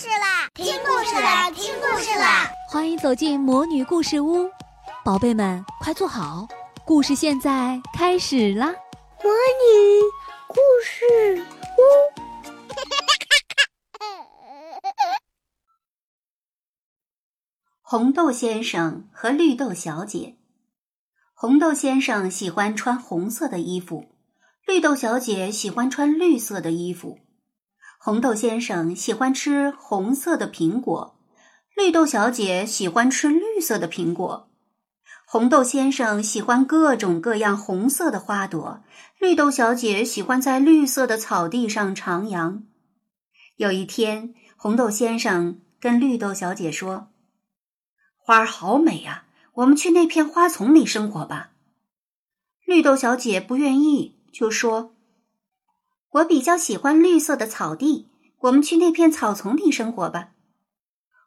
事啦！听故事啦！听故事啦！欢迎走进魔女故事屋，宝贝们快坐好，故事现在开始啦！魔女故事屋，红豆先生和绿豆小姐。红豆先生喜欢穿红色的衣服，绿豆小姐喜欢穿绿色的衣服。红豆先生喜欢吃红色的苹果，绿豆小姐喜欢吃绿色的苹果。红豆先生喜欢各种各样红色的花朵，绿豆小姐喜欢在绿色的草地上徜徉。有一天，红豆先生跟绿豆小姐说：“花儿好美呀，我们去那片花丛里生活吧。”绿豆小姐不愿意，就说。我比较喜欢绿色的草地，我们去那片草丛里生活吧。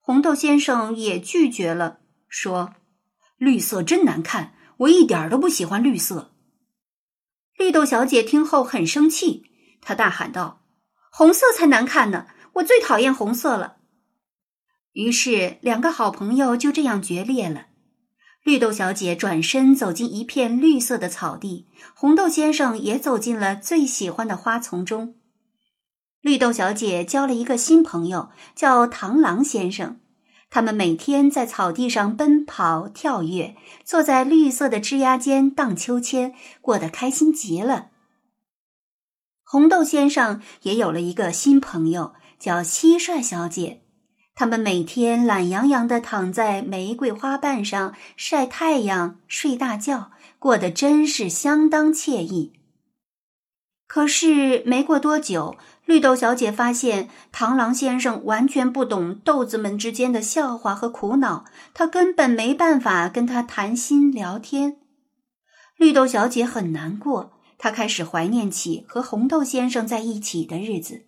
红豆先生也拒绝了，说：“绿色真难看，我一点都不喜欢绿色。”绿豆小姐听后很生气，她大喊道：“红色才难看呢！我最讨厌红色了。”于是，两个好朋友就这样决裂了。绿豆小姐转身走进一片绿色的草地，红豆先生也走进了最喜欢的花丛中。绿豆小姐交了一个新朋友，叫螳螂先生。他们每天在草地上奔跑、跳跃，坐在绿色的枝桠间荡秋千，过得开心极了。红豆先生也有了一个新朋友，叫蟋蟀小姐。他们每天懒洋洋地躺在玫瑰花瓣上晒太阳、睡大觉，过得真是相当惬意。可是没过多久，绿豆小姐发现螳螂先生完全不懂豆子们之间的笑话和苦恼，他根本没办法跟他谈心聊天。绿豆小姐很难过，她开始怀念起和红豆先生在一起的日子。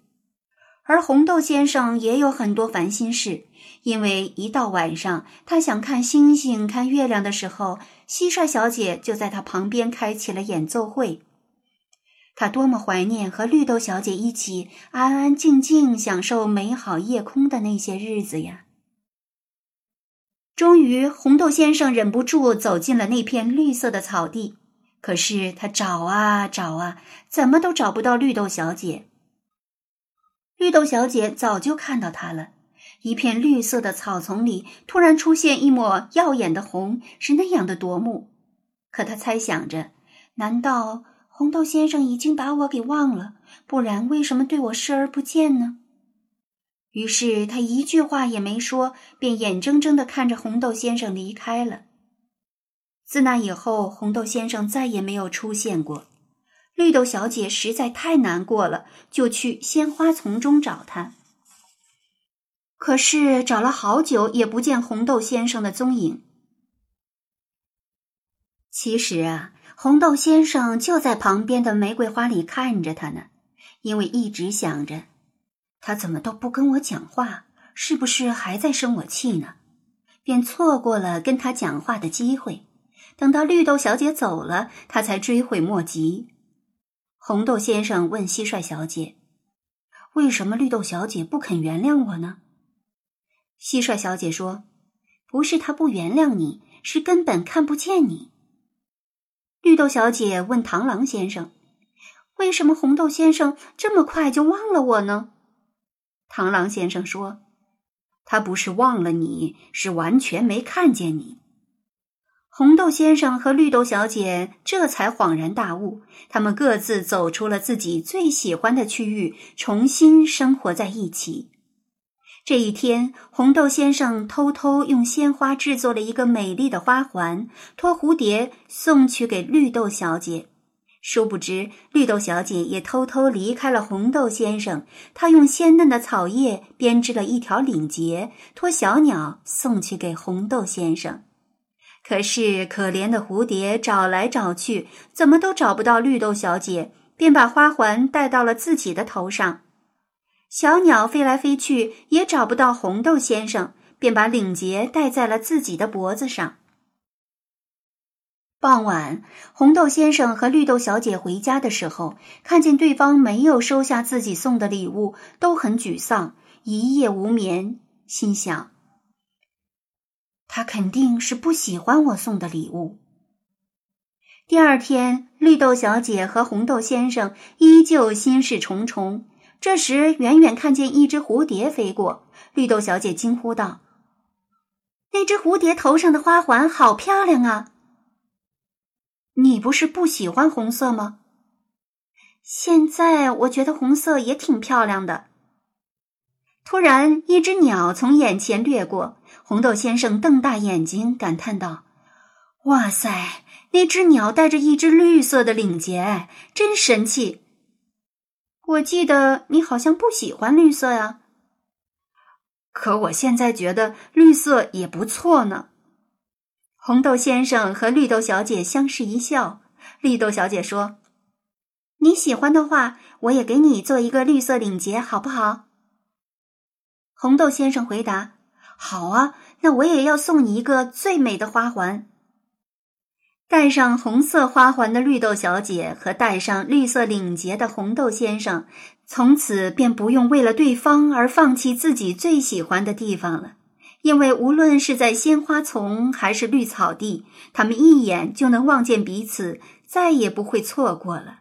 而红豆先生也有很多烦心事，因为一到晚上，他想看星星、看月亮的时候，蟋蟀小姐就在他旁边开起了演奏会。他多么怀念和绿豆小姐一起安安静静享受美好夜空的那些日子呀！终于，红豆先生忍不住走进了那片绿色的草地，可是他找啊找啊，怎么都找不到绿豆小姐。绿豆小姐早就看到它了。一片绿色的草丛里突然出现一抹耀眼的红，是那样的夺目。可她猜想着：难道红豆先生已经把我给忘了？不然为什么对我视而不见呢？于是她一句话也没说，便眼睁睁地看着红豆先生离开了。自那以后，红豆先生再也没有出现过。绿豆小姐实在太难过了，就去鲜花丛中找他。可是找了好久也不见红豆先生的踪影。其实啊，红豆先生就在旁边的玫瑰花里看着他呢，因为一直想着，他怎么都不跟我讲话，是不是还在生我气呢？便错过了跟他讲话的机会。等到绿豆小姐走了，他才追悔莫及。红豆先生问蟋蟀小姐：“为什么绿豆小姐不肯原谅我呢？”蟋蟀小姐说：“不是她不原谅你，是根本看不见你。”绿豆小姐问螳螂先生：“为什么红豆先生这么快就忘了我呢？”螳螂先生说：“他不是忘了你，是完全没看见你。”红豆先生和绿豆小姐这才恍然大悟，他们各自走出了自己最喜欢的区域，重新生活在一起。这一天，红豆先生偷偷用鲜花制作了一个美丽的花环，托蝴蝶送去给绿豆小姐。殊不知，绿豆小姐也偷偷离开了红豆先生。她用鲜嫩的草叶编织了一条领结，托小鸟送去给红豆先生。可是，可怜的蝴蝶找来找去，怎么都找不到绿豆小姐，便把花环戴到了自己的头上。小鸟飞来飞去，也找不到红豆先生，便把领结戴在了自己的脖子上。傍晚，红豆先生和绿豆小姐回家的时候，看见对方没有收下自己送的礼物，都很沮丧，一夜无眠，心想：他肯定是不喜欢我送的礼物。第二天，绿豆小姐和红豆先生依旧心事重重。这时，远远看见一只蝴蝶飞过，绿豆小姐惊呼道：“那只蝴蝶头上的花环好漂亮啊！你不是不喜欢红色吗？现在我觉得红色也挺漂亮的。”突然，一只鸟从眼前掠过，红豆先生瞪大眼睛，感叹道：“哇塞，那只鸟带着一只绿色的领结，真神气！我记得你好像不喜欢绿色呀，可我现在觉得绿色也不错呢。”红豆先生和绿豆小姐相视一笑，绿豆小姐说：“你喜欢的话，我也给你做一个绿色领结，好不好？”红豆先生回答：“好啊，那我也要送你一个最美的花环。”戴上红色花环的绿豆小姐和戴上绿色领结的红豆先生，从此便不用为了对方而放弃自己最喜欢的地方了，因为无论是在鲜花丛还是绿草地，他们一眼就能望见彼此，再也不会错过了。